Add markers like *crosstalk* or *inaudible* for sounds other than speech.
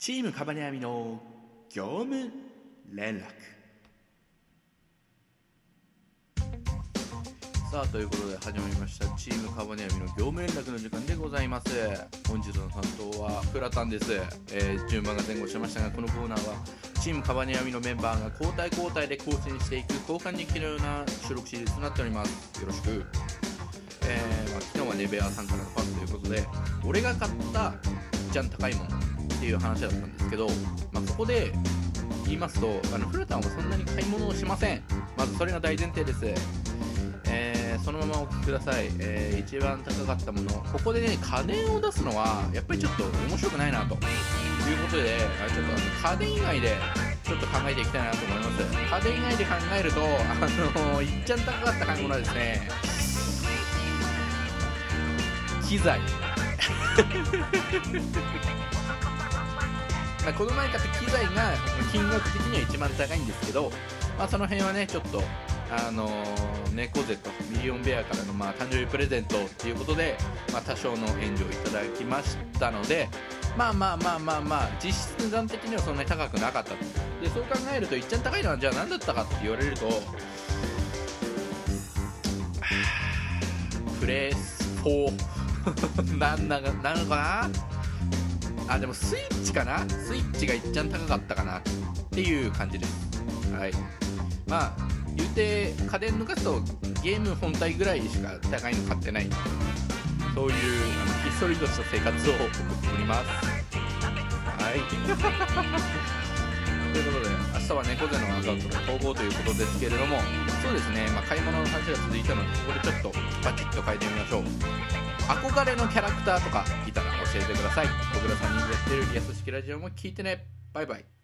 チームカバネアミの業務連絡。さあということで始まりました。チームカバネアミの業務連絡の時間でございます。本日の担当はフラタンです、えー順番が前後しましたがこのコーナーはチームカバネアミのメンバーが交代交代で更新していく交換日記のような収録シリーズとなっております。よろしく。えーまあ、昨日はネベアさんからのパスということで俺が買ったじゃん高いもの。っていう話だったんですけど、まあ、ここで言いますとあのフルタンはそんなに買い物をしません。まずそれが大前提です、えーそのままお聞きください、えー一番高かったもの。ここでね家電を出すのはやっぱりちょっと面白くないなと。いうことであちょっとあの家電以外でちょっと考えていきたいなと思います。家電以外で考えるとあのいっちゃん高かった買い物はですね機材。まあこの前買った機材が金額的には一番高いんですけど、まあ、その辺はねちょっとあのー、猫背とミリオンベアからの、まあ、誕生日プレゼントっていうことで、まあ、多少の援助をいただきましたのでまあまあまあまあまあ実質値段的にはそんなに高くなかった。でそう考えるといっちゃん高いのはじゃあ何だったかって言われると *sighs* プレス4 *laughs* なんななのかな？あでもスイッチかな？スイッチがいっちゃん高かったかなっていう感じです。はい。まあ言うて家電抜かすとゲーム本体ぐらいしか高いの買ってない。そういうひっそりとした生活を送っております。はい。*laughs* ということで明日は猫背のアカウントの統合ということですけれどもそうですね、まあ、買い物の話が続いたのでここでちょっとバチッと変えてみましょう。憧れのキャラクターとかいたら教えてください。小倉さんにやってるリアス式ラジオも聞いてね。バイバイ。